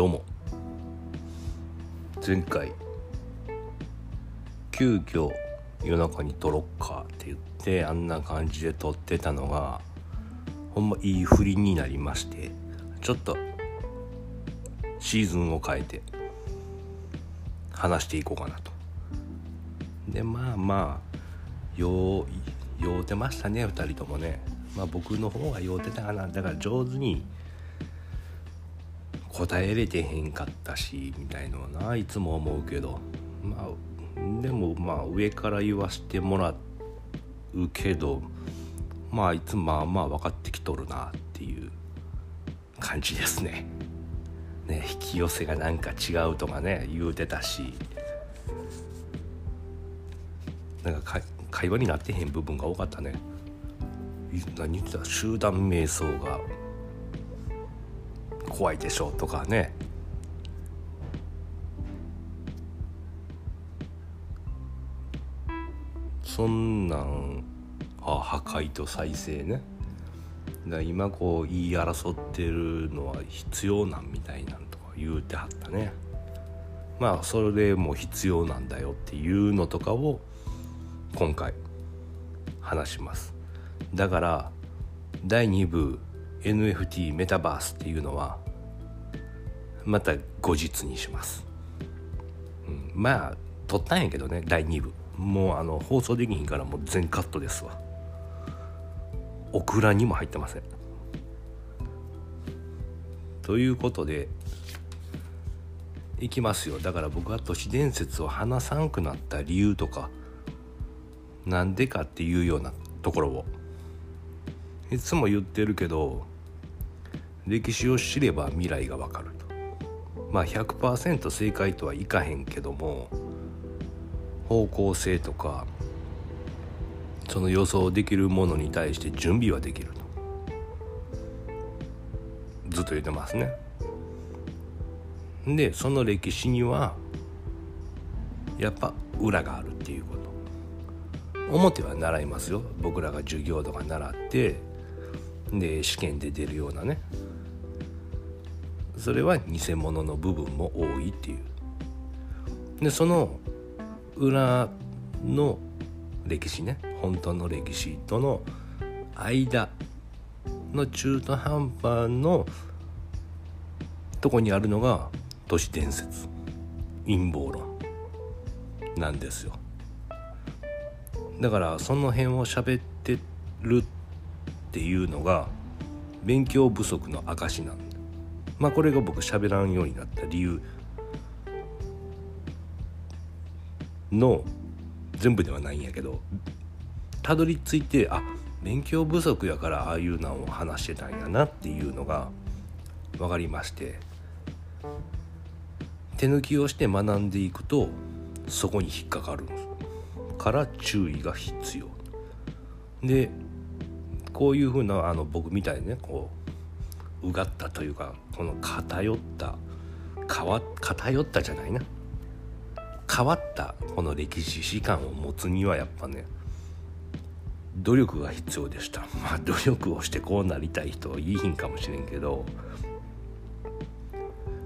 どうも。前回急遽夜中に撮ろっかって言ってあんな感じで撮ってたのがほんまいい振りになりましてちょっとシーズンを変えて話していこうかなと。でまあまあよう酔うてましたね2人ともね。まあ僕の方が酔うてたかな。だから上手に答えれてへんかったしみたいのはないつも思うけどまあでもまあ上から言わしてもらうけどまあいつもまあまあ分かってきとるなっていう感じですね。ね引き寄せがなんか違うとかね言うてたしなんか会話になってへん部分が多かったね。何言ってた？集団瞑想が怖いでしょうとかね。そんなんあ破壊と再生ね。だ今こう言い争ってるのは必要なんみたいなんとか言うてはったね。まあそれでもう必要なんだよっていうのとかを今回話します。だから第2部 NFT メタバースっていうのはまた後日にします、うん、まあ撮ったんやけどね第2部。もうあの放送できひんからもう全カットですわ。オクラにも入ってません。ということでいきますよ。だから僕は都市伝説を話さんくなった理由とかなんでかっていうようなところを。いつも言ってるけど歴史を知れば未来がわかると。まあ100%正解とはいかへんけども方向性とかその予想できるものに対して準備はできると。ずっと言ってますね。でその歴史にはやっぱ裏があるっていうこと。表は習いますよ。僕らが授業とか習ってで試験で出るようなね。それは偽物の部分も多いっていう。でその裏の歴史ね。本当の歴史との間の中途半端のとこにあるのが都市伝説。陰謀論なんですよ。だからその辺を喋ってるってていうのが勉強不足の証なんまあこれが僕喋らんようになった理由の全部ではないんやけどたどり着いてあ勉強不足やからああいうのを話してたんやなっていうのが分かりまして手抜きをして学んでいくとそこに引っかかるから注意が必要。でこういうふうなあの僕みたいにねこううがったというかこの偏った変わ偏ったじゃないな。変わったこの歴史史観を持つにはやっぱね努力が必要でした。まあ努力をしてこうなりたい人はいいひんかもしれんけど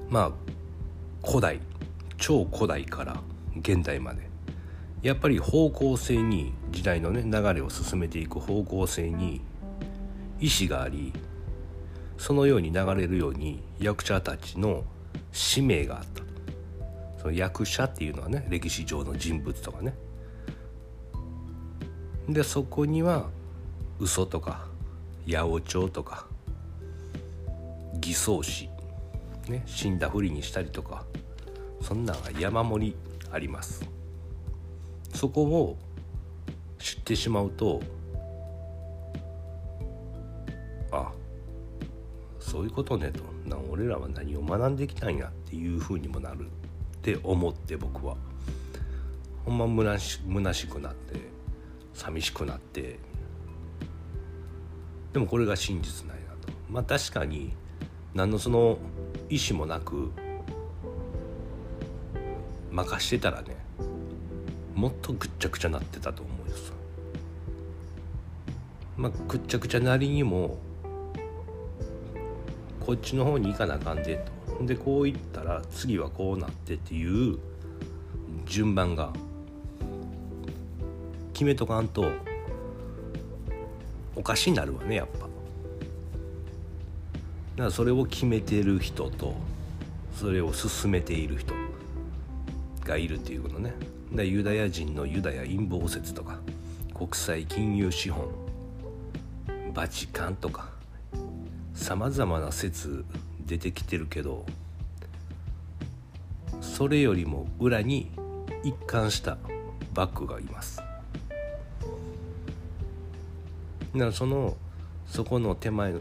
まあ古代超古代から現代までやっぱり方向性に時代のね流れを進めていく方向性に意志がありそのように流れるように役者たちの使命があったその役者っていうのはね歴史上の人物とかね。でそこには嘘とか八百長とか偽装師、ね、死んだふりにしたりとかそんなんが山盛りあります。そこを知ってしまうとそういうことねと。な俺らは何を学んできたんやっていうふうにもなるって思って僕は。ほんまむなし虚しくなって寂しくなって。でもこれが真実なんやと。まあ確かに何のその意思もなく任してたらねもっとぐっちゃぐちゃなってたと思うんですまあぐっちゃぐちゃなりにもこっちの方に行かなあかんでとでこういったら次はこうなってっていう順番が決めとかんとおかしになるわねやっぱ。だからそれを決めてる人とそれを進めている人がいるっていうことね。でユダヤ人のユダヤ陰謀説とか国際金融資本バチカンとかさまざまな説出てきてるけどそれよりも裏に一貫したバックがいます。だからそのそこの手前の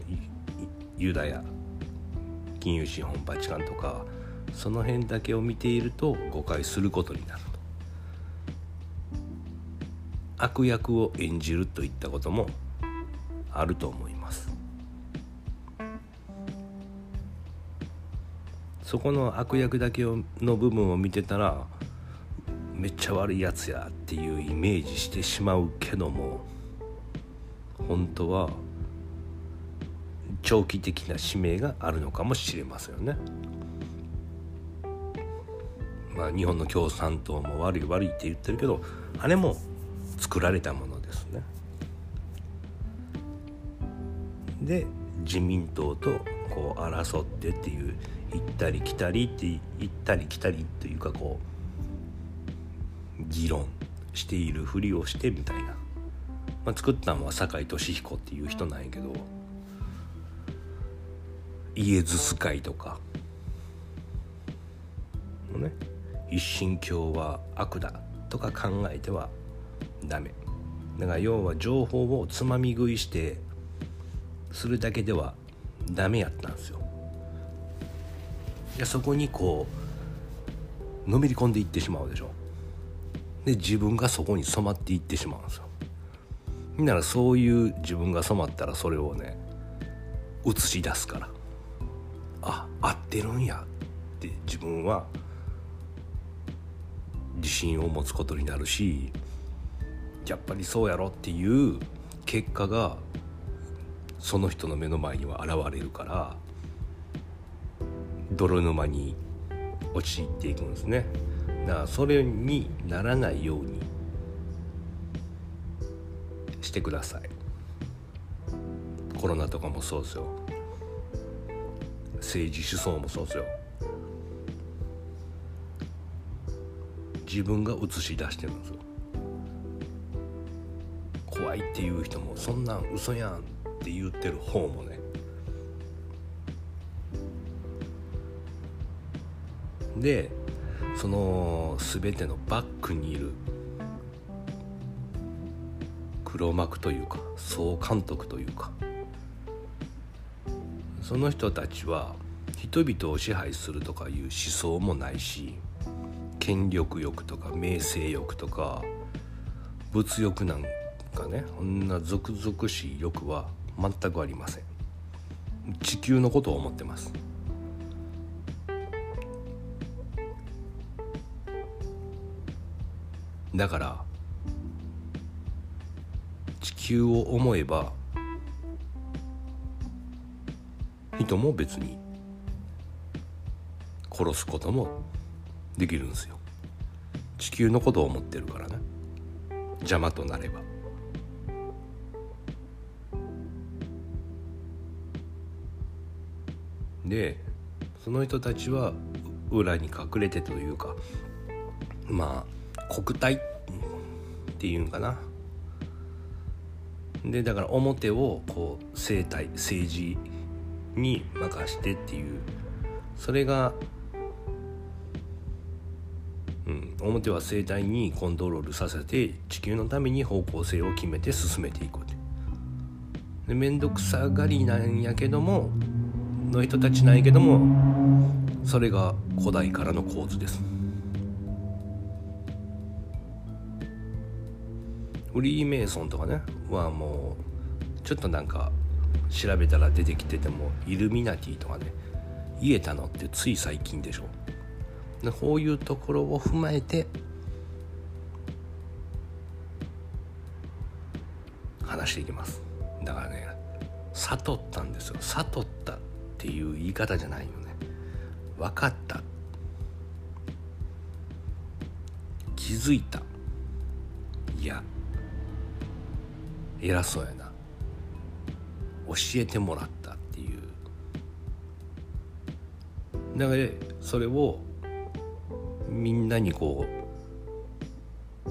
ユダヤ金融資本バチカンとかその辺だけを見ていると誤解することになると。悪役を演じるといったこともあると思います。そこの悪役だけの部分を見てたらめっちゃ悪いやつやっていうイメージしてしまうけども本当は長期的な使命があるのかもしれませんよね。まあ、日本の共産党も悪い悪いって言ってるけどあれも作られたものですね。で自民党とこう争ってっていう行ったり来たりって行ったり来たりというかこう議論しているふりをしてみたいな、まあ、作ったのは酒井俊彦っていう人なんやけどイエズス会とか。のね一神教は悪だとか考えてはダメ。だから要は情報をつまみ食いしてするだけではダメやったんですよ。でそこにこうのめり込んでいってしまうでしょ。で自分がそこに染まっていってしまうんですよ。ならそういう自分が染まったらそれをね映し出すから。あ合ってるんやって自分は自信を持つことになるしやっぱりそうやろっていう結果がその人の目の前には現れるから泥沼に陥っていくんですね。だからそれにならないようにしてください。コロナとかもそうですよ。政治思想もそうですよ。自分が映し出してるんですよ。怖いっていう人もそんなん嘘やんって言ってる方もねでその全てのバックにいる黒幕というか総監督というかその人たちは人々を支配するとかいう思想もないし権力欲とか名声欲とか物欲なんかねこんな俗々しい欲は全くありません。地球のことを思ってます。だから地球を思えば人も別に殺すこともできるんですよ。地球のことを思ってるからね。邪魔となれば。でその人たちは裏に隠れてというかまあ国体？っていうんかな。でだから表をこう政体政治に任してっていう。それがうん、表は生体にコントロールさせて地球のために方向性を決めて進めていくで面倒くさがりなんやけどもの人たちなんやけどもそれが古代からの構図です。フリーメイソンとかねはもうちょっとなんか調べたら出てきててもイルミナティとかね言えたのってつい最近でしょ。こういうところを踏まえて話していきます。だからね悟ったんですよ。悟ったっていう言い方じゃないよね。分かった。気づいた。いや偉そうやな。教えてもらったっていう。だからそれをみんなにこう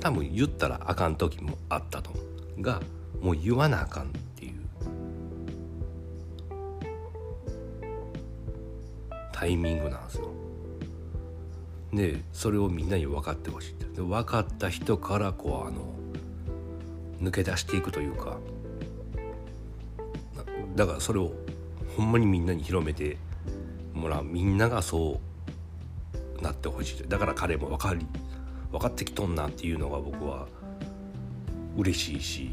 多分言ったらあかん時もあったと思う。がもう言わなあかんっていう。タイミングなんですよ。でそれをみんなに分かってほしいって。分かった人からこうあの抜け出していくというか。だからそれをほんまにみんなに広めてもらう。みんながそうなってほしい。だから彼も分かり分かってきとんなっていうのが僕は嬉しいし。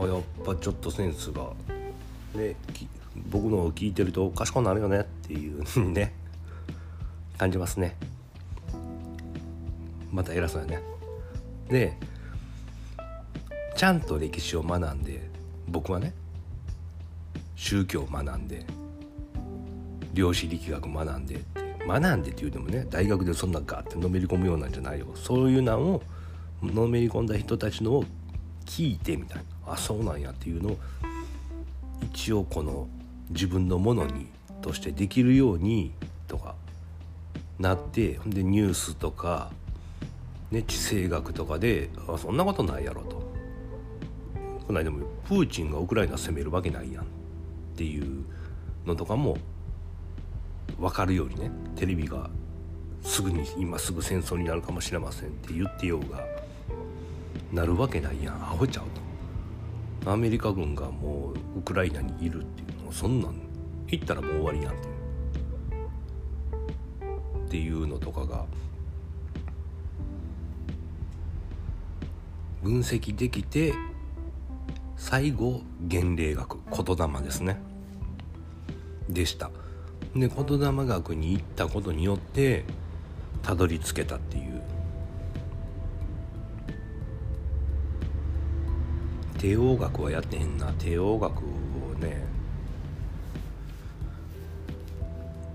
あやっぱちょっとセンスがね僕のを聞いてると賢くなるよねっていうね感じますね。また偉そうやね。でちゃんと歴史を学んで僕はね宗教を学んで量子力学学んでって学んでっていうでもね大学でそんなガーってのめり込むようなんじゃないよ。そういうのをのめり込んだ人たちのを聞いてみたい。なあそうなんやっていうのを一応この自分のものにとしてできるようにとかなってほんでニュースとか、ね、地政学とかであそんなことないやろと。この間もプーチンがウクライナ攻めるわけないやんっていうのとかも分かるようにねテレビがすぐに今すぐ戦争になるかもしれませんって言ってようがなるわけないやん。アホちゃうと。アメリカ軍がもうウクライナにいるっていうのそんなん行ったらもう終わりなんっていうのとかが分析できて最後原例学言霊ですね。でした。で言霊学に行ったことによってたどり着けたっていう。帝王学はやってへんな。帝王学をね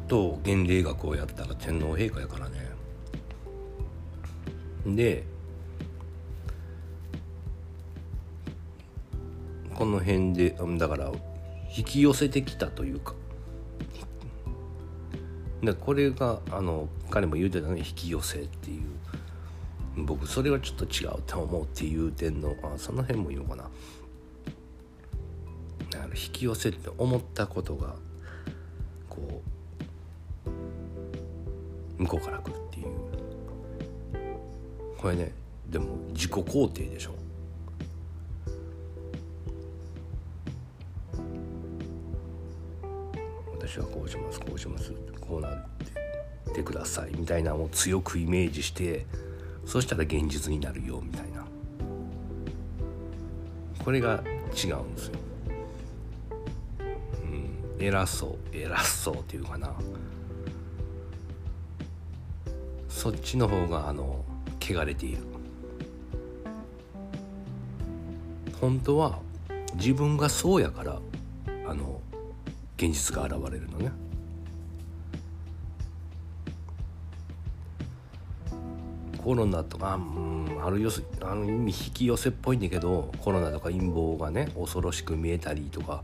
と原例学をやったら天皇陛下やからね。でこの辺でだから引き寄せてきたというか。でこれがあの彼も言うてたの引き寄せっていう。僕それはちょっと違うと思うっていう点のあその辺も言うのかな。だから引き寄せって思ったことがこう向こうから来るっていう。これねでも自己肯定でしょ。私はこうしますこうしますこうなっててくださいみたいなのを強くイメージしてそしたら現実になるよみたいな。これが違うんですよ、うん、偉そう偉そうっていうかな。そっちの方があの汚れている。本当は自分がそうやからあの現実が現れるのね。コロナとか、うん、あるよあの意味引き寄せっぽいんだけどコロナとか陰謀がね恐ろしく見えたりとか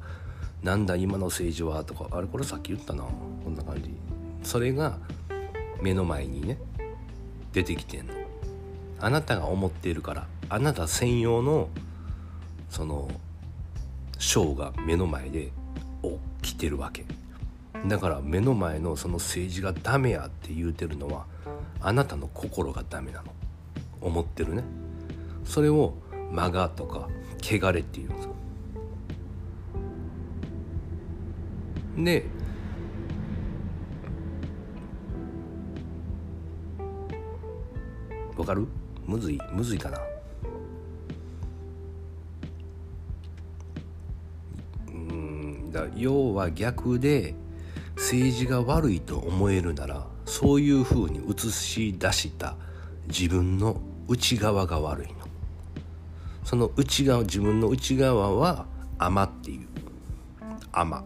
なんだ今の政治はとかあれこれさっき言ったなこんな感じ。それが目の前にね出てきてんの。あなたが思っているからあなた専用のそのショーが目の前で起きてるわけ。だから目の前のその政治がダメやって言うてるのはあなたの心がダメなの。思ってるね。それをマガとか汚れっていうんですよ。でわかる？むずいむずいかな？要は逆で政治が悪いと思えるならそういうふうに映し出した自分の内側が悪いの。その内側自分の内側は甘っていう。甘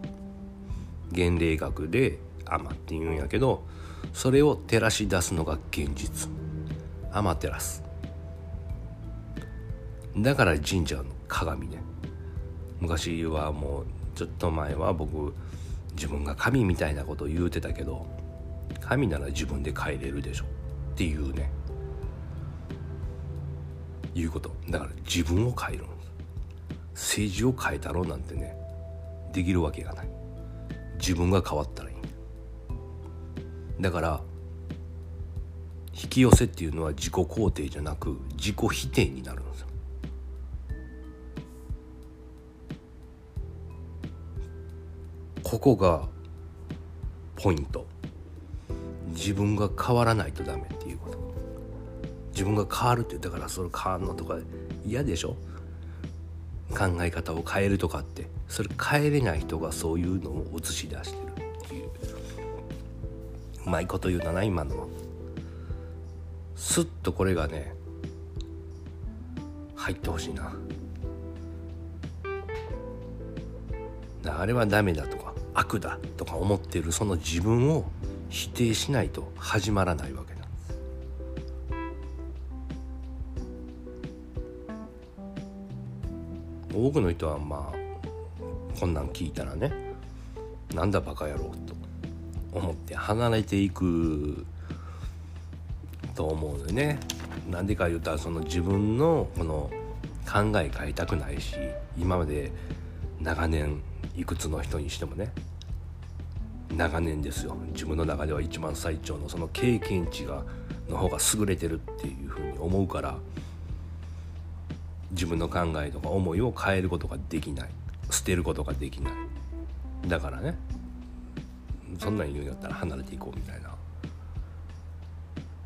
原例学でアマって言うんやけどそれを照らし出すのが現実。アマテラス。だから神社の鏡ね。昔はもうちょっと前は僕自分が神みたいなことを言うてたけど神なら自分で変えれるでしょっていうね。いうこと。だから自分を変えるんです。政治を変えたろうなんてねできるわけがない。自分が変わったらいい。だから引き寄せっていうのは自己肯定じゃなく自己否定になるんですよ。ここがポイント。自分が変わらないとダメっていうこと。自分が変わるってだからそれ変わるのとか嫌でしょ。考え方を変えるとかって。それ変えれない人がそういうのを映し出してるっていう。うまいこと言うだな今のは。スッとこれがね入ってほしいな。あれはダメだと。悪だとか思っているその自分を否定しないと始まらないわけなんです。多くの人はまあこんなん聞いたらねなんだバカ野郎と思って離れていくと思うよね。なんでか言うとその自分のこの考え変えたくないし今まで長年いくつの人にしてもね。長年ですよ。自分の中では一番最長のその経験値がの方が優れてるっていうふうに思うから自分の考えとか思いを変えることができない。捨てることができない。だからねそんなん言うんやったら離れていこうみたいな。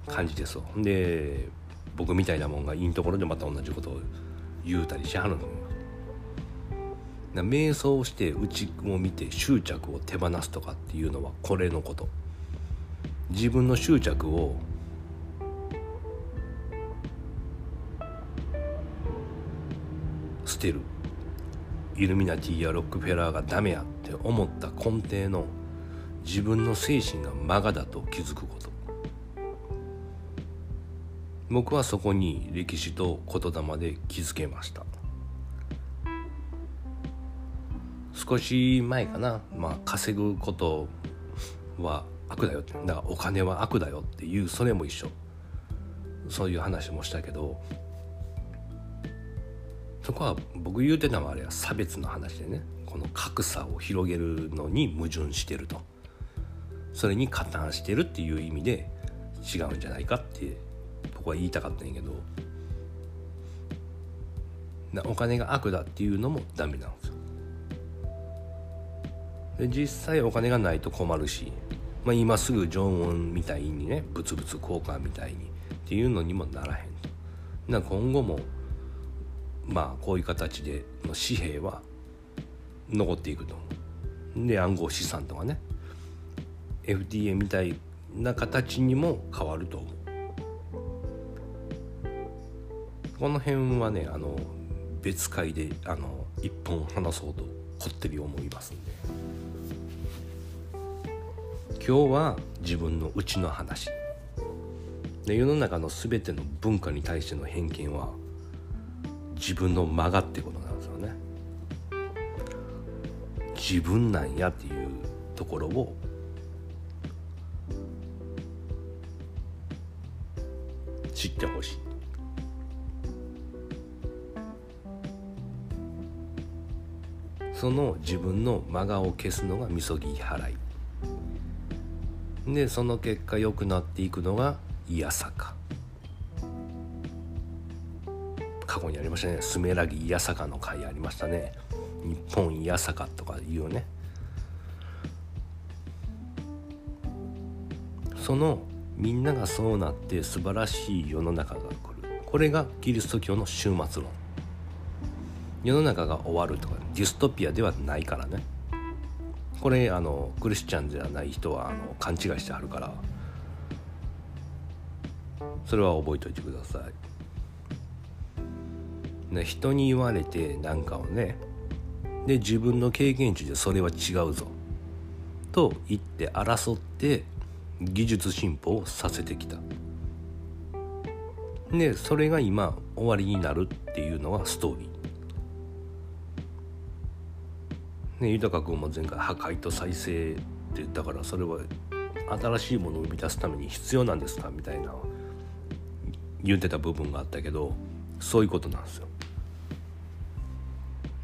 感じですよ。で僕みたいなもんがいいところでまた同じことを言うたりしはるの瞑想して内を見て執着を手放すとかっていうのはこれのこと。自分の執着を捨てる。イルミナティやロックフェラーがダメやって思った根底の自分の精神がマガだと気づくこと。僕はそこに歴史と言霊で気づけました。少し前かな、まあ、稼ぐことは悪だよだからお金は悪だよっていうそれも一緒。そういう話もしたけど。そこは僕言うてたのはあれは差別の話でね。この格差を広げるのに矛盾してると。それに加担してるっていう意味で違うんじゃないかって僕は言いたかったんやけど。お金が悪だっていうのもダメなんですで実際お金がないと困るし、まあ、今すぐ常温みたいにね物々交換みたいにっていうのにもならへんと。な今後もまあこういう形での紙幣は残っていくと思う。で暗号資産とかね FDA みたいな形にも変わると思う。この辺はねあの別会であの一本話そうとこってり思いますんで。今日は自分のうちの話。で世の中の全ての文化に対しての偏見は自分の間がってことなんですよね。自分なんやっていうところを知ってほしい。その自分の真顔を消すのがみそぎ払い。でその結果良くなっていくのがいやさか過去にありましたね。スメラギいやさかの回ありましたね。日本いやさかとかいうね。そのみんながそうなって素晴らしい世の中が来る。これがキリスト教の終末論。世の中が終わるとかディストピアではないからね。これあのクリスチャンじゃない人はあの勘違いしてはるからそれは覚えておいてください。ね、人に言われて何かをねで自分の経験値でそれは違うぞと行って争って技術進歩をさせてきたでそれが今終わりになるっていうのがストーリーね豊君も前回破壊と再生って言ったからそれは新しいものを生み出すために必要なんですかみたいな言ってた部分があったけどそういうことなんですよ。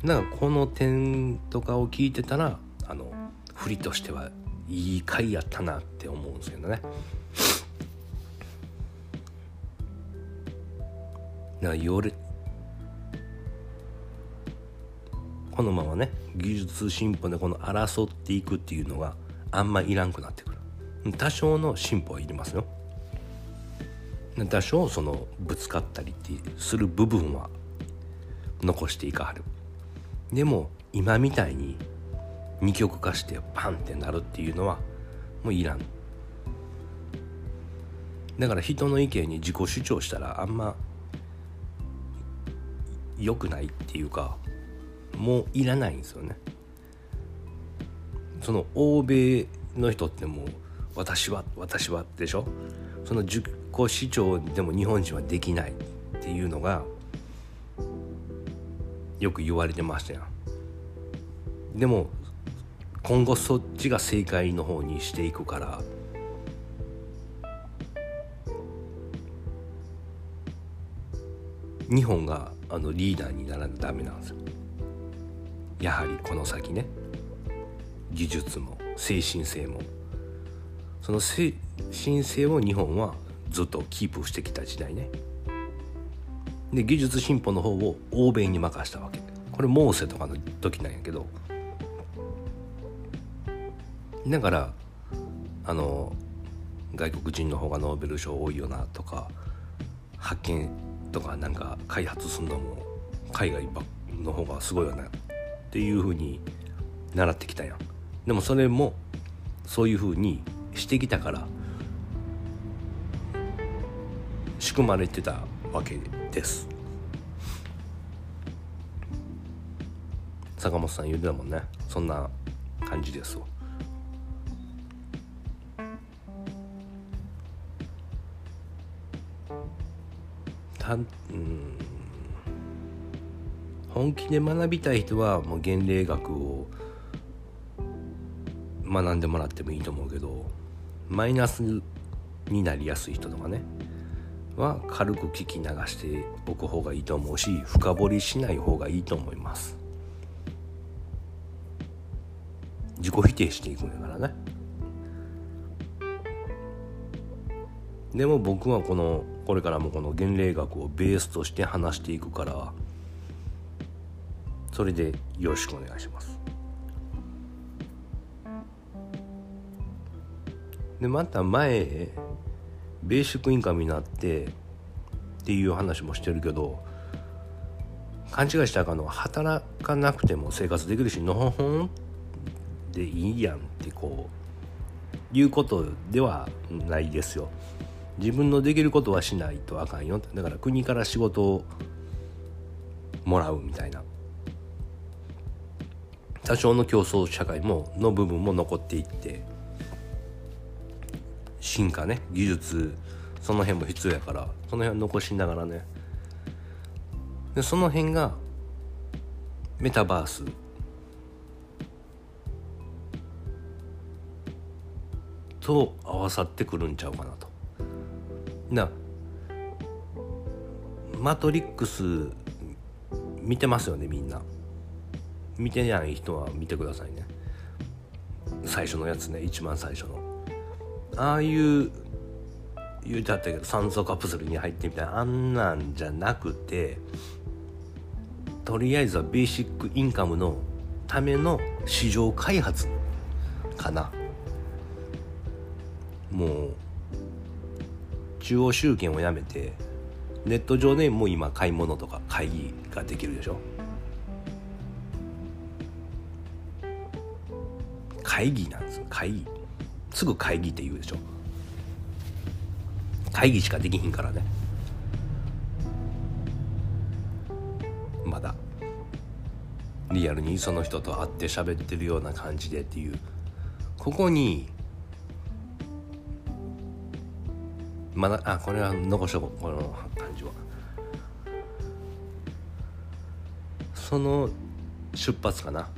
だかこの点とかを聞いてたらあの振りとしてはいい回やったなって思うんですけどね。だからよれこのままね技術進歩でこの争っていくっていうのがあんまいらんくなってくる。多少の進歩はいりますよ。多少そのぶつかったりってする部分は残していかはる。でも今みたいに二極化してパンってなるっていうのはもういらん。だから人の意見に自己主張したらあんま良くないっていうかもういらないんですよね。その欧米の人ってもう私は私はでしょ？その自己主張でも日本人はできないっていうのがよく言われてましたよでも今後そっちが正解の方にしていくから日本があのリーダーにならなダメなんですよ。やはりこの先ね技術も精神性もその精神性を日本はずっとキープしてきた時代ね。で技術進歩の方を欧米に任したわけ。これモーセとかの時なんやけど。だからあの外国人の方がノーベル賞多いよなとか発見とかなんか開発するのも海外の方がすごいよな。っていうふうに習ってきたやんでもそれもそういうふうにしてきたから仕組まれてたわけです。坂本さん言うてたもんね。そんな感じですわ。たうん。本気で学びたい人はもう原例学を学んでもらってもいいと思うけどマイナスになりやすい人とかねは軽く聞き流しておく方がいいと思うし深掘りしない方がいいと思います。自己否定していくんやからね。でも僕はこのこれからもこの原例学をベースとして話していくからそれでよろしくお願いします。でまた前ベーシックインカムになってっていう話もしてるけど勘違いしたらあかんのは働かなくても生活できるしのほほんでいいやんってこういうことではないですよ。自分のできることはしないとあかんよ。だから国から仕事をもらうみたいな。多少の競争社会もの部分も残っていって進化ね技術その辺も必要やからその辺は残しながらね。でその辺がメタバース。と合わさってくるんちゃうかなと。なマトリックス見てますよねみんな。見てない人は見てくださいね。最初のやつね。一番最初の。ああいう言うてあったけど酸素カプセルに入ってみたいな。あんなんじゃなくてとりあえずはベーシックインカムのための市場開発かな。もう中央集権をやめてネット上でもう今買い物とか会議ができるでしょ。会議なんです会議。すぐ会議って言うでしょ。会議しかできひんからね。まだ。リアルにその人と会って喋ってるような感じでっていう。ここにまだあこれは残しとこうこの感じは。その出発かな。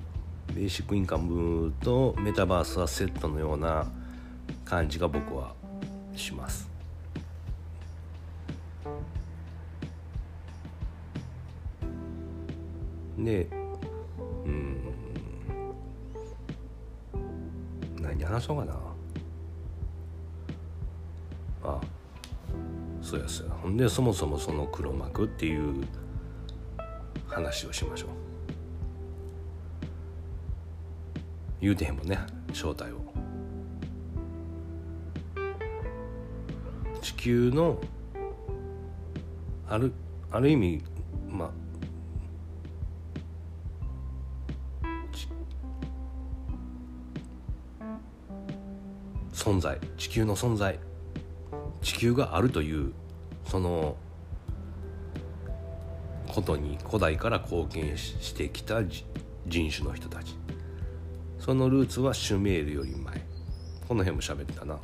ベーシックインカムとメタバースはセットのような感じが僕はします。でうん。何話そうかな。あそうやそうや。ほんでそもそもその黒幕っていう話をしましょう。言うてへんもんね正体を。地球のあるある意味まあ存在地球の存在地球があるというそのことに古代から貢献してきた人種の人たち。そのルーツはシュメールより前。この辺も喋ったな。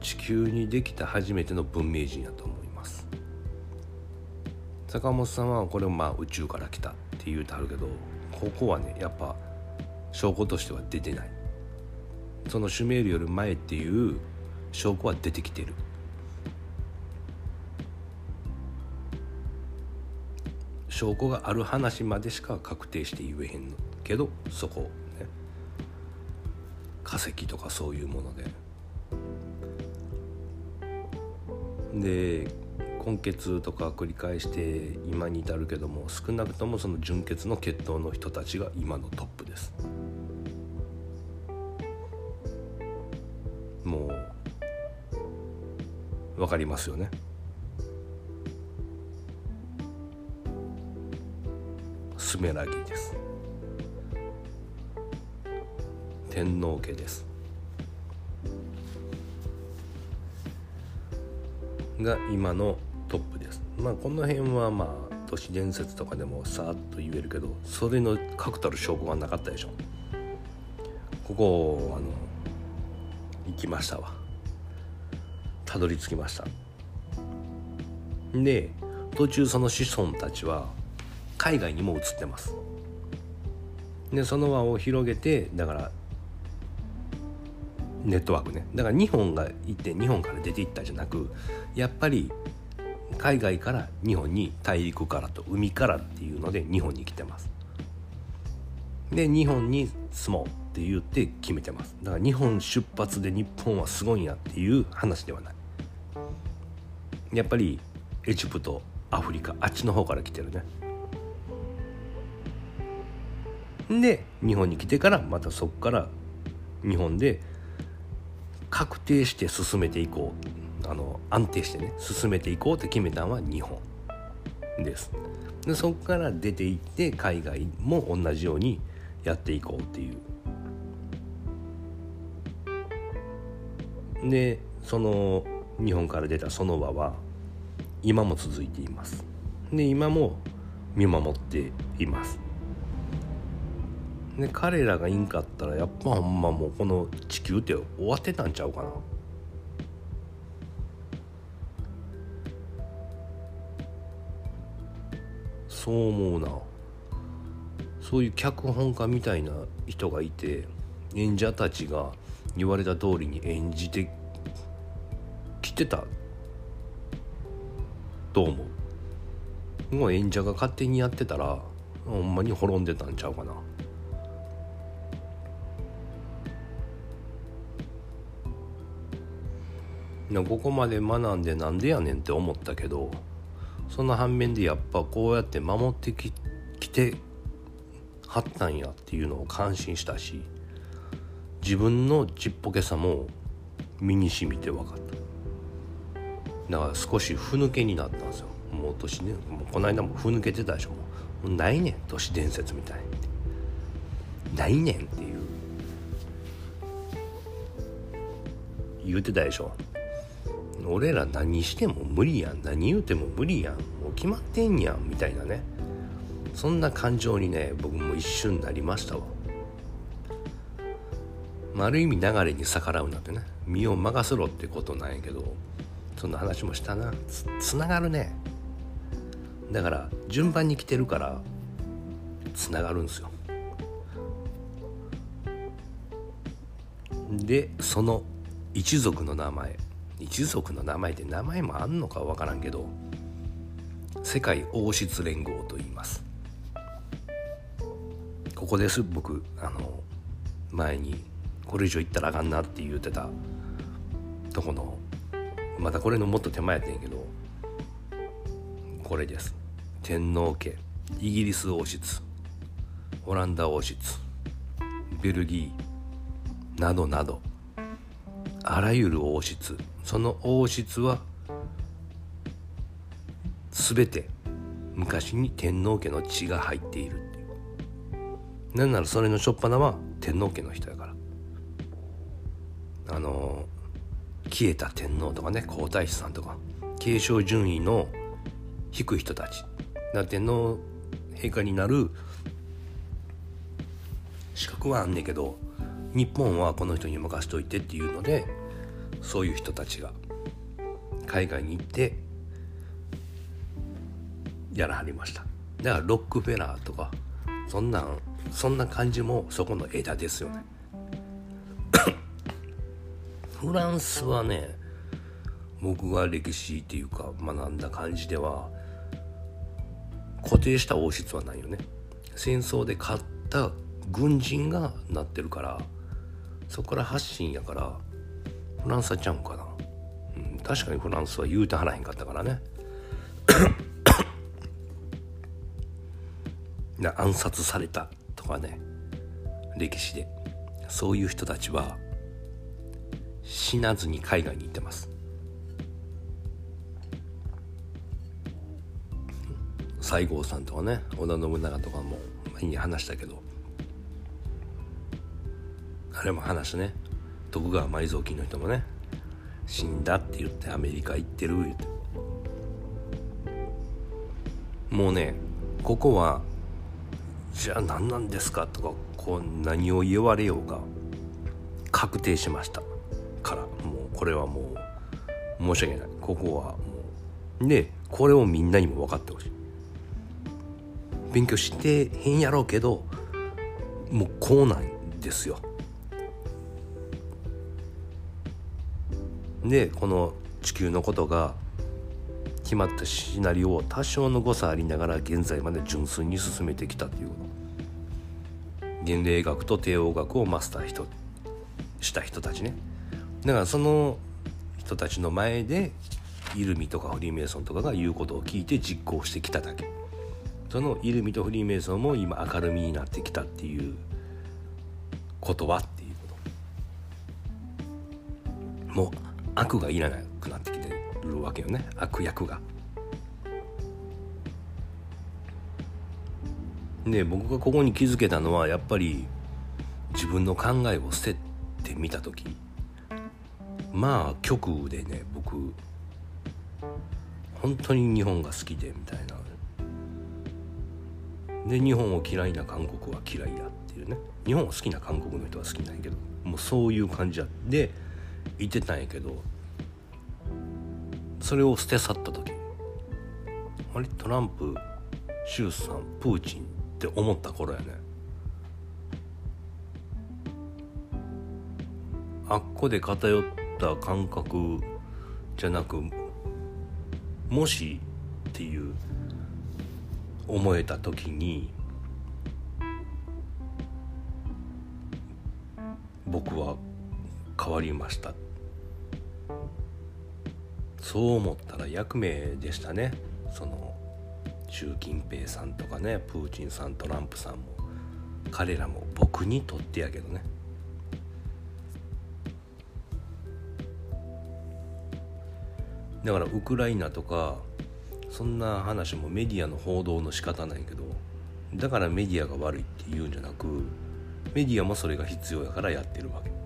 地球にできた初めての文明人やと思います。坂本さんはこれまあ宇宙から来たって言うてあるけどここはねやっぱ証拠としては出てない。そのシュメールより前っていう証拠は出てきてる。証拠がある話までしか確定して言えへんけどそこね化石とかそういうもので。で根血とか繰り返して今に至るけども少なくともその純血の血統の人たちが今のトップです。もう分かりますよね。メラギです。天皇家です。が今のトップです。まあこの辺はまあ都市伝説とかでもさーっと言えるけどそれの確たる証拠がなかったでしょ。ここあの行きましたわ。たどり着きました。で途中その子孫たちは海外にも移ってます。でその輪を広げてだからネットワークね。だから日本がいて日本から出ていったじゃなくやっぱり海外から日本に大陸からと海からっていうので日本に来てます。で日本に住もうって言って決めてます。だから日本出発で日本はすごいんやっていう話ではない。やっぱりエジプトアフリカあっちの方から来てるね。で日本に来てからまたそこから日本で確定して進めていこう。あの安定してね進めていこうって決めたのは日本です。でそこから出ていって海外も同じようにやっていこうっていう。でその日本から出たその輪は今も続いています。で今も見守っています。で彼らがいんかったらやっぱほんまもうこの地球って終わってたんちゃうかな。そう思うな。そういう脚本家みたいな人がいて演者たちが言われた通りに演じてきてた。と思う？もう演者が勝手にやってたらほんまに滅んでたんちゃうかな。ここまで学んでなんでやねんって思ったけどその反面でやっぱこうやって守ってきてはったんやっていうのを感心したし自分のちっぽけさも身にしみて分かった。だから少しふぬけになったんですよ。もう年ねもうこの間もふぬけてたでしょ。もうないねん都市伝説みたいに。ないねんっていう。言うてたでしょ。俺ら何しても無理やん。何言うても無理やん。もう決まってんやんみたいなね。そんな感情にね僕も一瞬なりましたわ。まあ、ある意味流れに逆らうなってね。身を任せろってことなんやけどそんな話もしたな。つつながるね。だから順番に来てるからつながるんですよ。でその一族の名前。一族の名前って名前もあんのか分からんけど世界王室連合と言います。ここです僕あの前にこれ以上行ったらあかんなって言うてたとこのまたこれのもっと手前やってんやけどこれです。天皇家イギリス王室オランダ王室ベルギーなどなどあらゆる王室その王室は全て昔に天皇家の血が入っているっていう。なんならそれの初っ端は天皇家の人やから。あの消えた天皇とかね皇太子さんとか継承順位の低い人たち。だ天皇陛下になる資格はあんねんけど日本はこの人に任せといてっていうのでそういう人たちが海外に行ってやらはりました。だからロックフェラーとかそんなんそんな感じもそこの枝ですよね。フランスはね僕が歴史っていうか学んだ感じでは固定した王室はないよね。戦争で勝った軍人がなってるからそこから発信やからフランスはちゃうんかな、うん、確かにフランスは言うてはらへんかったからね。暗殺されたとかね。歴史で。そういう人たちは死なずに海外に行ってます。西郷さんとかね織田信長とかも前に話したけど。あれも話ね。徳川埋蔵金の人もね死んだって言ってアメリカ行ってる言って。もうねここはじゃあ何なんですかとかこう何を言われようが確定しました。からもうこれはもう申し訳ない。ここはもうでこれをみんなにも分かってほしい。勉強してへんやろうけどもうこうなんですよ。でこの地球のことが決まったシナリオを多少の誤差ありながら現在まで純粋に進めてきたという。原例学と帝王学をマスター人した人たちね。だからその人たちの前でイルミとかフリーメイソンとかが言うことを聞いて実行してきただけ。そのイルミとフリーメイソンも今明るみになってきたっていうことはっていうこと。もう悪がいらなくなってきてるわけよね。悪役が。で僕がここに気づけたのはやっぱり自分の考えを捨ててみた時。まあ極でね僕本当に日本が好きでみたいな。で日本を嫌いな韓国は嫌いだっていうね。日本を好きな韓国の人は好きなんやけどもうそういう感じや。で言ってたんやけどそれを捨て去った時あれ？トランプ習さんプーチンって思った頃やね。あっこで偏った感覚じゃなくもしっていう思えた時に僕は変わりました。そう思ったら役目でしたね。その習近平さんとかねプーチンさんトランプさんも。彼らも僕にとってやけどね。だからウクライナとかそんな話もメディアの報道の仕方ないけどだからメディアが悪いって言うんじゃなくメディアもそれが必要やからやってるわけ。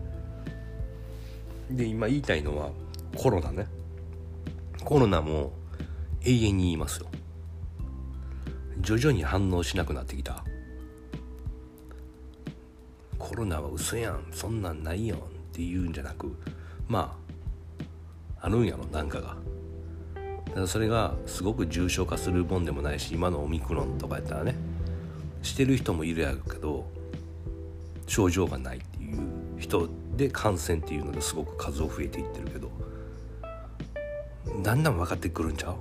で今言いたいのはコロナね。コロナも永遠に言いますよ。徐々に反応しなくなってきた。コロナは嘘やん。そんなんないよっていうんじゃなくまああるんやろなんかが。だからそれがすごく重症化するもんでもないし今のオミクロンとかやったらねしてる人もいるやろうけど症状がないっていう人で感染っていうのですごく数を増えていってるけど。だんだん分かってくるんちゃう？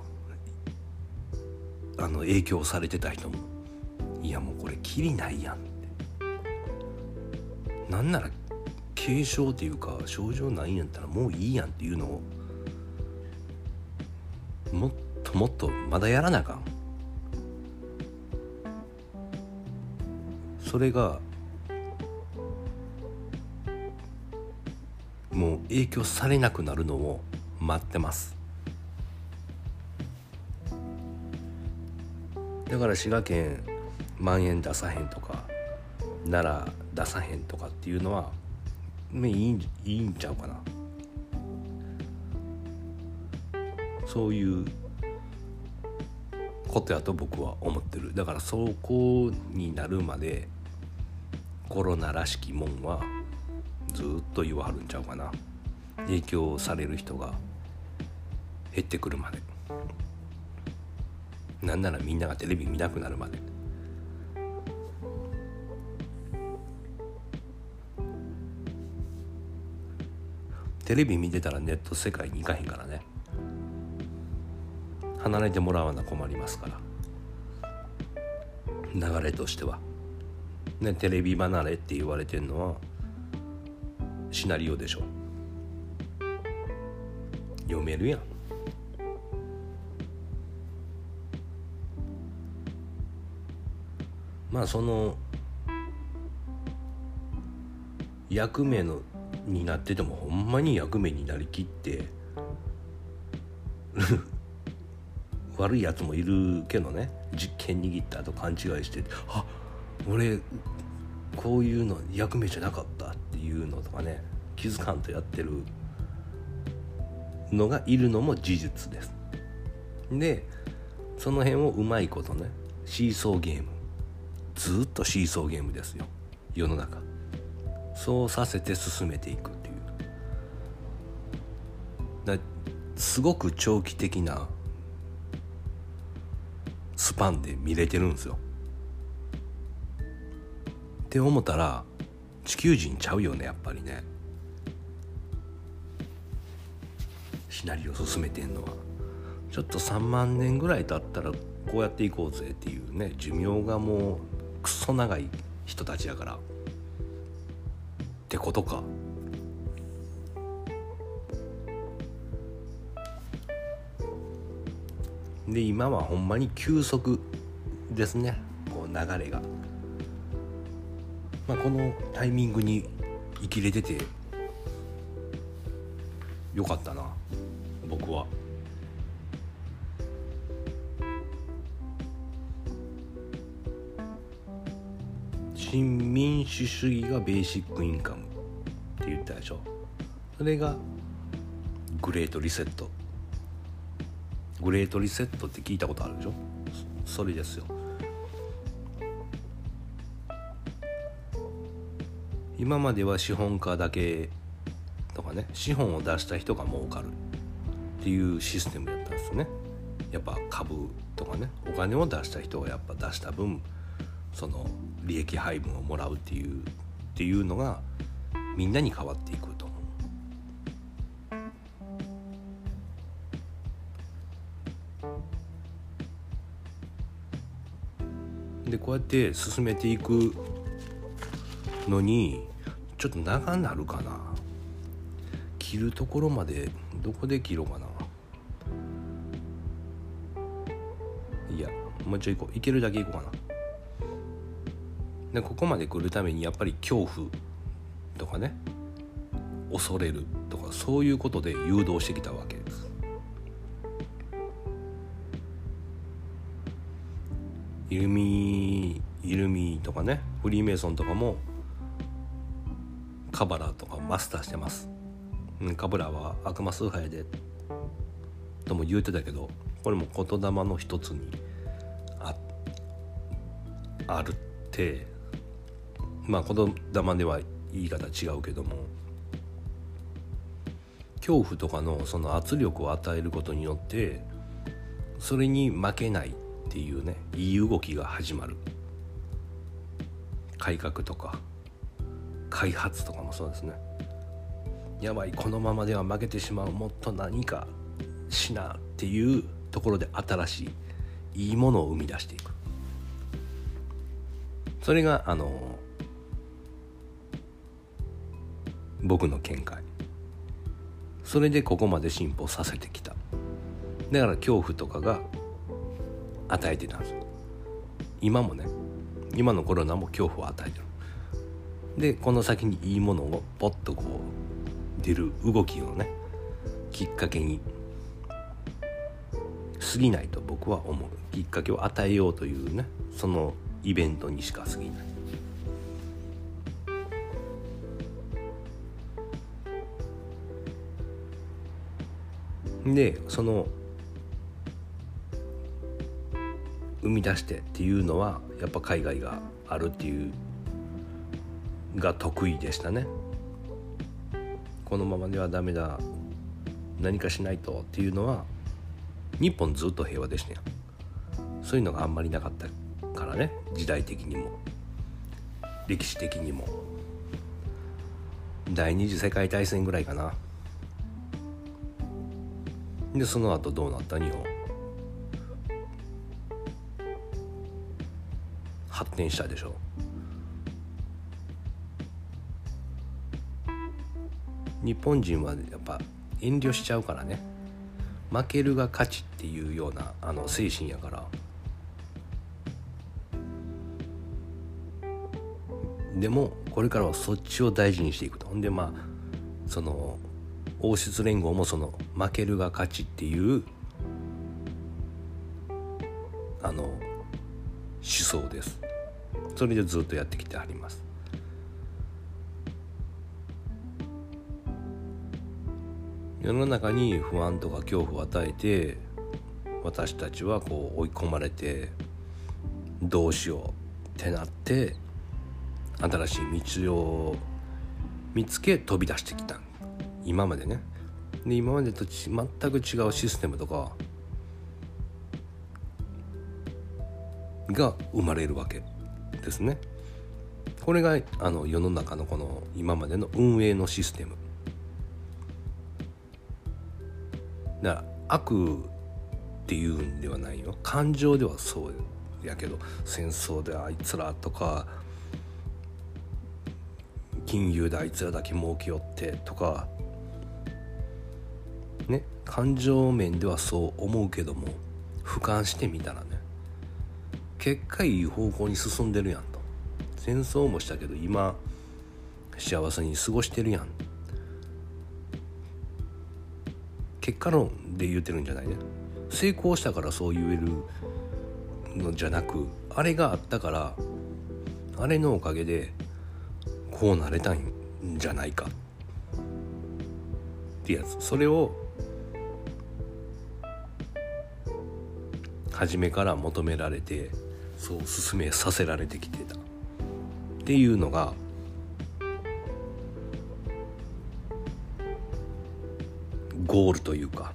あの影響されてた人も。いやもうこれきりないやんって。なんなら軽症っていうか症状ないんやったらもういいやんっていうのをもっともっとまだやらなあかん。それがもう影響されなくなるのを待ってます。だから滋賀県万円出さへんとか奈良出さへんとかっていうのは、ね、いいいいんちゃうかな。そういうことやと僕は思ってる。だからそこになるまでコロナらしきもんはずっと言わはるんちゃうかな。影響される人が減ってくるまで。なんならみんながテレビ見なくなるまで。テレビ見てたらネット世界に行かへんからね。離れてもらわな困りますから。流れとしては。ねテレビ離れって言われてんのはシナリオでしょ。読めるやん。まあその役目のになっててもほんまに役目になりきって 悪いやつもいるけどね。実験握ったと勘違いしてあ俺こういうの役目じゃなかった。いうのとかね気づかんとやってるのがいるのも事実です。でその辺をうまいことねシーソーゲーム。ずっとシーソーゲームですよ。世の中。そうさせて進めていくっていう。だすごく長期的なスパンで見れてるんですよ。って思ったら地球人ちゃうよねやっぱりね。シナリオ進めてんのは。ちょっと3万年ぐらい経ったらこうやっていこうぜっていうね。寿命がもうクソ長い人たちやから。ってことか。で今はほんまに急速ですね。こう流れが、まあ、このタイミングに生きれててよかったな僕は。新民主主義がベーシックインカムって言ったでしょ。それがグレートリセット。グレートリセットって聞いたことあるでしょ？それですよ。今までは資本家だけとかね資本を出した人が儲かるっていうシステムやったんですよねやっぱ株とかねお金を出した人がやっぱ出した分その利益配分をもらうっていうっていうのがみんなに変わっていくと思う。でこうやって進めていくのにちょっと長なるかな。切るところまでどこで切ろうかな。いやもうちょい行こう。いけるだけ行こうかな。でここまで来るためにやっぱり恐怖。とかね。恐れる。とかそういうことで誘導してきたわけ。です。イルミイルミとかね。フリーメイソンとかもカバラとかマスターしてます。カブラは悪魔崇拝でとも言うてたけどこれも言霊の一つにああるってまあ言霊では言い方違うけども恐怖とかのその圧力を与えることによってそれに負けないっていうねいい動きが始まる改革とか開発とかもそうですね。やばいこのままでは負けてしまうもっと何かしなっていうところで新しいいいものを生み出していく。それがあの僕の見解。それでここまで進歩させてきた。だから恐怖とかが与えてたんです今もね今のコロナも恐怖を与えてる。でこの先にいいものをポッとこう出る動きをねきっかけに過ぎないと僕は思う。きっかけを与えようというねそのイベントにしか過ぎない。でその生み出してっていうのはやっぱ海外があるっていうが得意でしたね。このままではダメだ。何かしないとっていうのは日本ずっと平和でしたよ。そういうのがあんまりなかったからね。時代的にも。歴史的にも。第二次世界大戦ぐらいかな。でその後どうなった？日本。発展したでしょ。日本人はやっぱ遠慮しちゃうからね。負けるが勝ちっていうようなあの精神やから。でもこれからはそっちを大事にしていくと。ほんでまあその王室連合もその負けるが勝ちっていうあの思想です。それでずっとやってきてあります。世の中に不安とか恐怖を与えて私たちはこう追い込まれてどうしようってなって新しい道を見つけ飛び出してきた。今までね。で今までと全く違うシステムとかが生まれるわけですね。これがあの世の中のこの今までの運営のシステム。悪っていうんではないよ。感情ではそうやけど戦争であいつらとか金融であいつらだけ儲けよってとかね感情面ではそう思うけども俯瞰してみたらね結果いい方向に進んでるやんと。戦争もしたけど今幸せに過ごしてるやん。結果論で言ってるんじゃないね。成功したからそう言えるのじゃなくあれがあったからあれのおかげでこうなれたんじゃないか。ってやつ。それを初めから求められてそう進めさせられてきてた。っていうのがゴールというか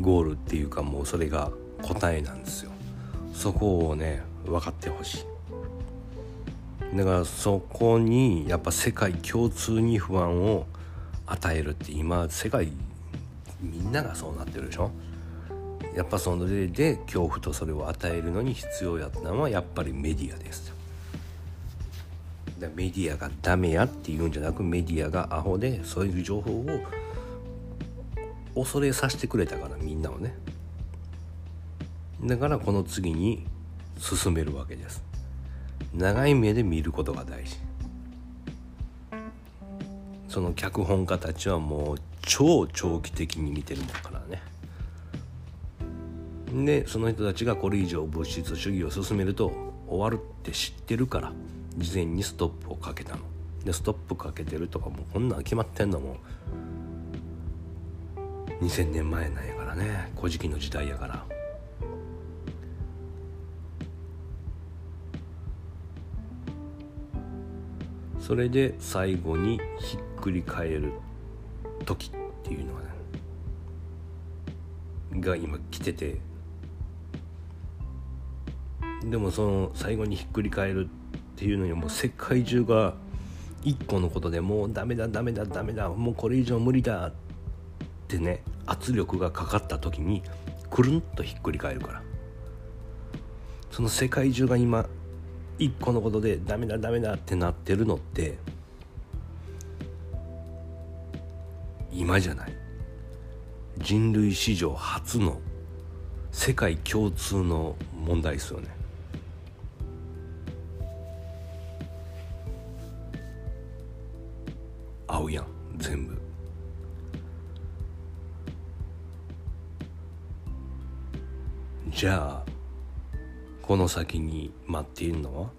ゴールっていうかもうそれが答えなんですよ。そこをね分かってほしい。だからそこにやっぱ世界共通に不安を与えるって今世界みんながそうなってるでしょ。やっぱその例で恐怖とそれを与えるのに必要やったのはやっぱりメディアです。よメディアがダメやっていうんじゃなくメディアがアホでそういう情報を恐れさせてくれたからみんなをね。だからこの次に進めるわけです。長い目で見ることが大事。その脚本家たちはもう超長期的に見てるもんからね。でその人たちがこれ以上物質主義を進めると終わるって知ってるから事前にストップをかけたの。でストップかけてるとかもうこんなん決まってんのも2000年前なんやからね「古事記」の時代やから。それで最後にひっくり返る時っていうのがねが今来てて。でもその最後にひっくり返るっていうのにもう世界中が一個のことでもうダメだダメだダメだもうこれ以上無理だってね圧力がかかった時にくるんとひっくり返るから。その世界中が今一個のことでダメだダメだってなってるのって今じゃない。人類史上初の世界共通の問題ですよね。合うやん全部。じゃあこの先に待っているのは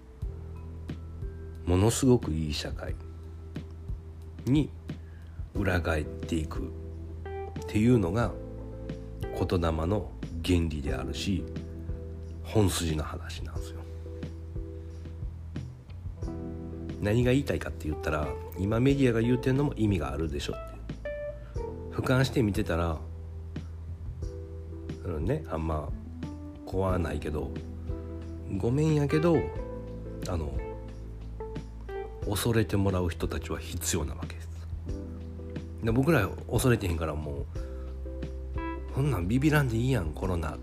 ものすごくいい社会に裏返っていくっていうのが言霊の原理であるし本筋の話なんですよ。何が言いたいかって言ったら今メディアが言うてんのも意味があるでしょって俯瞰して見てたらうんねあんま怖ないけどごめんやけどあの恐れてもらう人たちは必要なわけです。で僕ら恐れてへんからもうそんなんビビらんでいいやんコロナっ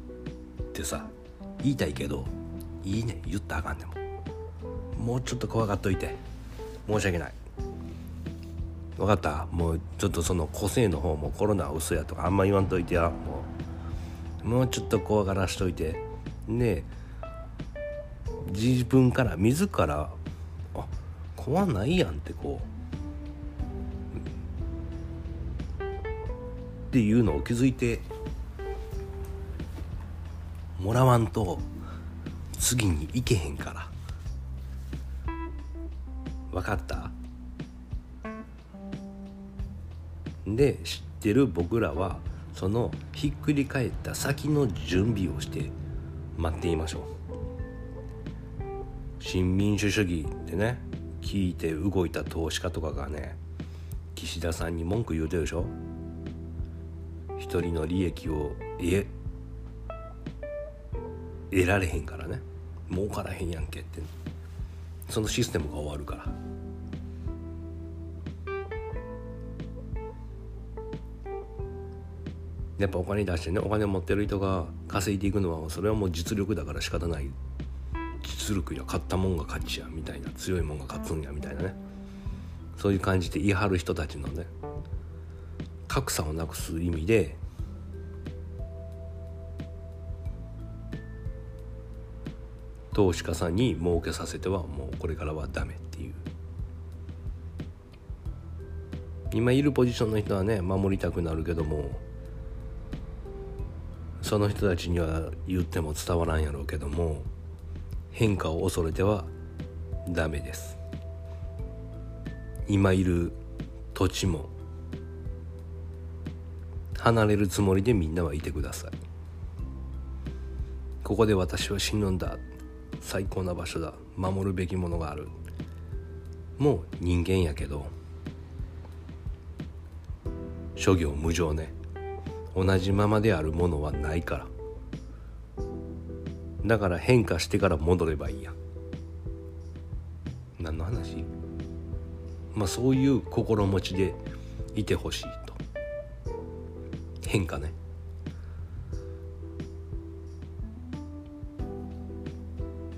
てさ言いたいけどいいね言ったらあかんでももうちょっと怖がっといて申し訳ない。分かった？もうちょっとその個性の方もコロナは嘘やとかあんま言わんといてやもう。もうちょっと怖がらしといて。で自分から自らあ怖ないやんってこう。っていうのを気づいてもらわんと次に行けへんから。分かった？で知ってる僕らはそのひっくり返った先の準備をして待っていましょう。新民主主義ってね聞いて動いた投資家とかがね岸田さんに文句言うてるでしょ。一人の利益を得得られへんからね。儲からへんやんけって。そのシステムが終わるから。やっぱお金出してねお金持ってる人が稼いでいくのはそれはもう実力だから仕方ない。実力や勝ったもんが勝ちやみたいな強いもんが勝つんやみたいなね。そういう感じで言い張る人たちのね格差をなくす意味で投資家さんに儲けさせてはもうこれからはダメっていう。今いるポジションの人はね守りたくなるけどもその人たちには言っても伝わらんやろうけども変化を恐れてはダメです。今いる土地も離れるつもりでみんなはいてください。ここで私は死ぬんだ最高な場所だ守るべきものがある。もう人間やけど諸行無常ね。同じままであるものはないから。だから変化してから戻ればいいや何の話？まあそういう心持ちでいてほしいと。変化ね。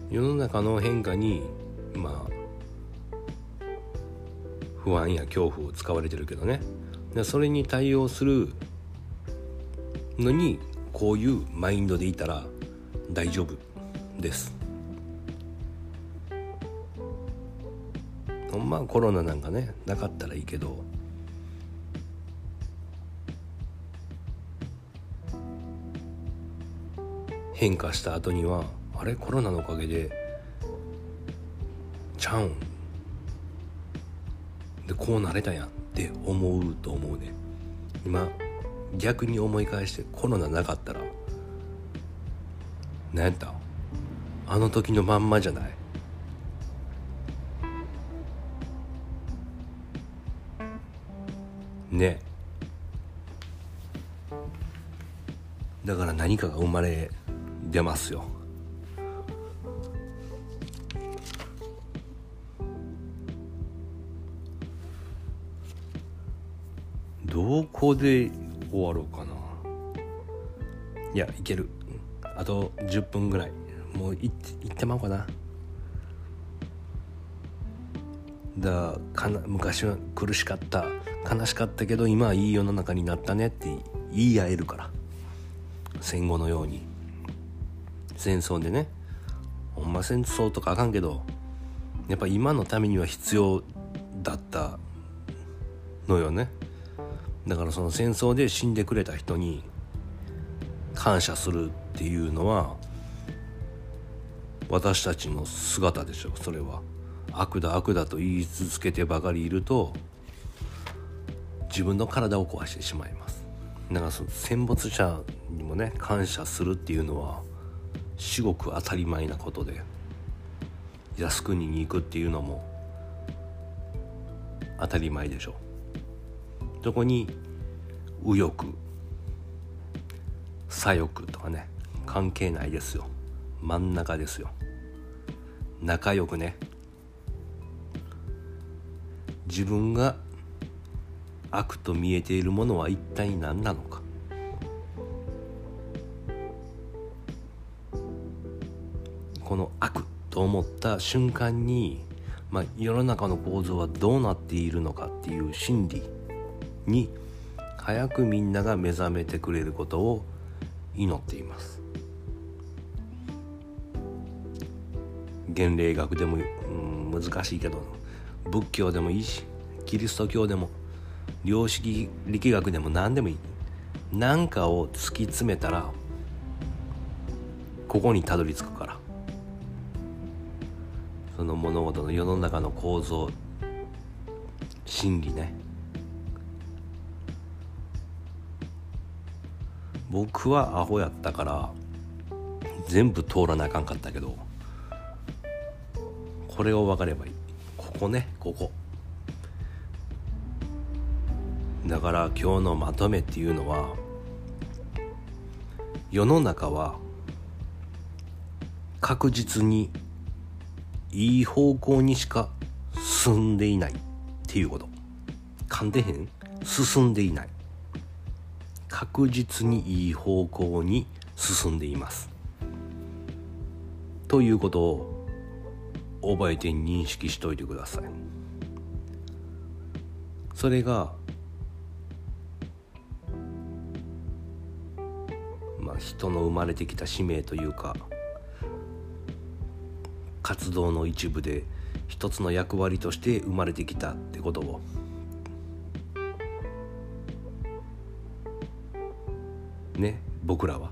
世の中の変化にまあ不安や恐怖を使われてるけどね。それに対応するのにこういうマインドでいたら大丈夫です。ほんまコロナなんかねなかったらいいけど。変化した後にはあれ？コロナのおかげでちゃうん。でこうなれたやんって思うと思うね。今逆に思い返してコロナなかったら何やった？あの時のまんまじゃない？ね。だから何かが生まれ出ますよ。どこで終わろうかな。いやいける。あと10分ぐらい。もういっていってまうかな。だかな昔は苦しかった。悲しかったけど今はいい世の中になったねって言い合えるから。戦後のように。戦争でね。ほんま戦争とかあかんけどやっぱ今のためには必要だったのよね。だからその戦争で死んでくれた人に感謝するっていうのは私たちの姿でしょそれは。悪だ悪だと言い続けてばかりいると自分の体を壊してしまいます。だからその戦没者にもね感謝するっていうのは至極当たり前なことで靖国に行くっていうのも当たり前でしょう。そこに右翼左翼とかね関係ないですよ。真ん中ですよ。仲良くね。自分が悪と見えているものは一体何なのか。この悪と思った瞬間に、まあ、世の中の構造はどうなっているのかっていう心理に早くみんなが目覚めてくれることを祈っています。原霊学でも、うん、難しいけど仏教でもいいしキリスト教でも良識力学でも何でもいい。何かを突き詰めたらここにたどり着くから。その物事の世の中の構造真理ね。僕はアホやったから全部通らなあかんかったけどこれを分かればいい。ここねここ。だから今日のまとめっていうのは世の中は確実にいい方向にしか進んでいないっていうこと。噛んでへん？進んでいない。確実にいい方向に進んでいます。ということを覚えて認識しといてください。それがまあ人の生まれてきた使命というか活動の一部で一つの役割として生まれてきたってことをね僕らは。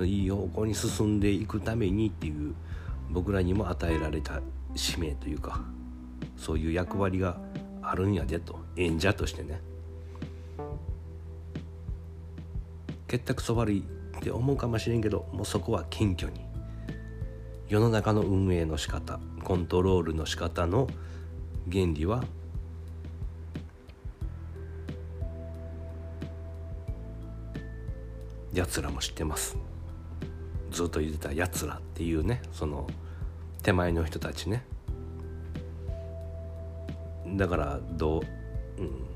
いい方向に進んでいくためにっていう僕らにも与えられた使命というかそういう役割があるんやでと。演者としてね。結託そ悪いって思うかもしれんけどもうそこは謙虚に。世の中の運営の仕方コントロールの仕方の原理はやつらも知ってます。ずっと言ってたやつらっていうねその手前の人たちね。だからどう、うん、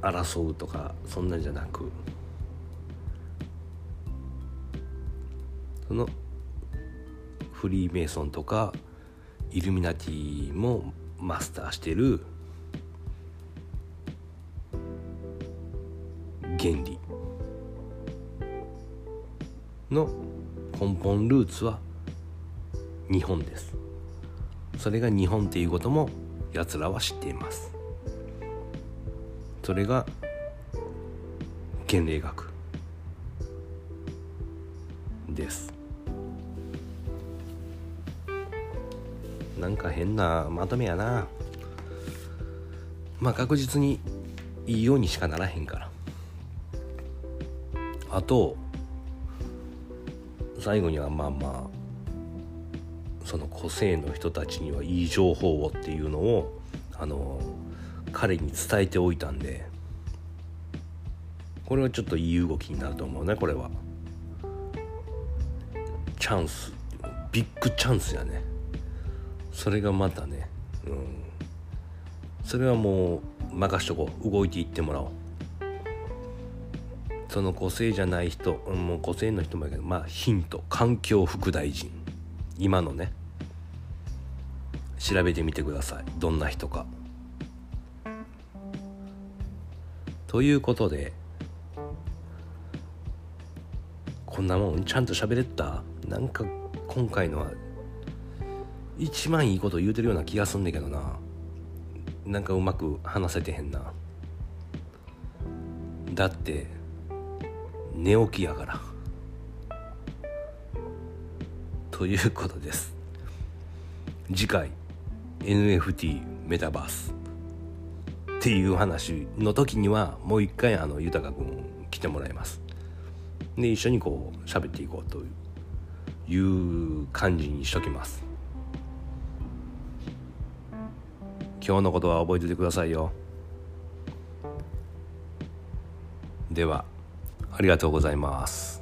争うとかそんなんじゃなく。そのフリーメイソンとかイルミナティもマスターしてる原理。の根本ルーツは日本です。それが日本っていうこともやつらは知っています。それが原霊学。です。なんか変なまとめやな。まあ確実にいいようにしかならへんから。あと最後にはまあまあその個性の人たちにはいい情報をっていうのをあの彼に伝えておいたんでこれはちょっといい動きになると思うねこれは。チャンス。ビッグチャンスやね。それがまたねうん。それはもう任しとこう。動いていってもらおう。その個性じゃない人もう個性の人もやけどまあヒント環境副大臣。今のね。調べてみてください。どんな人か。ということでこんなもんちゃんと喋れた？なんか今回のは一番いいこと言うてるような気がすんねんけどな。なんかうまく話せてへんな。だって寝起きやから。ということです。次回 NFT メタバースっていう話の時にはもう一回あの豊君来てもらいます。で一緒にこう喋っていこうという感じにしときます。今日のことは覚えててくださいよ。では。ありがとうございます。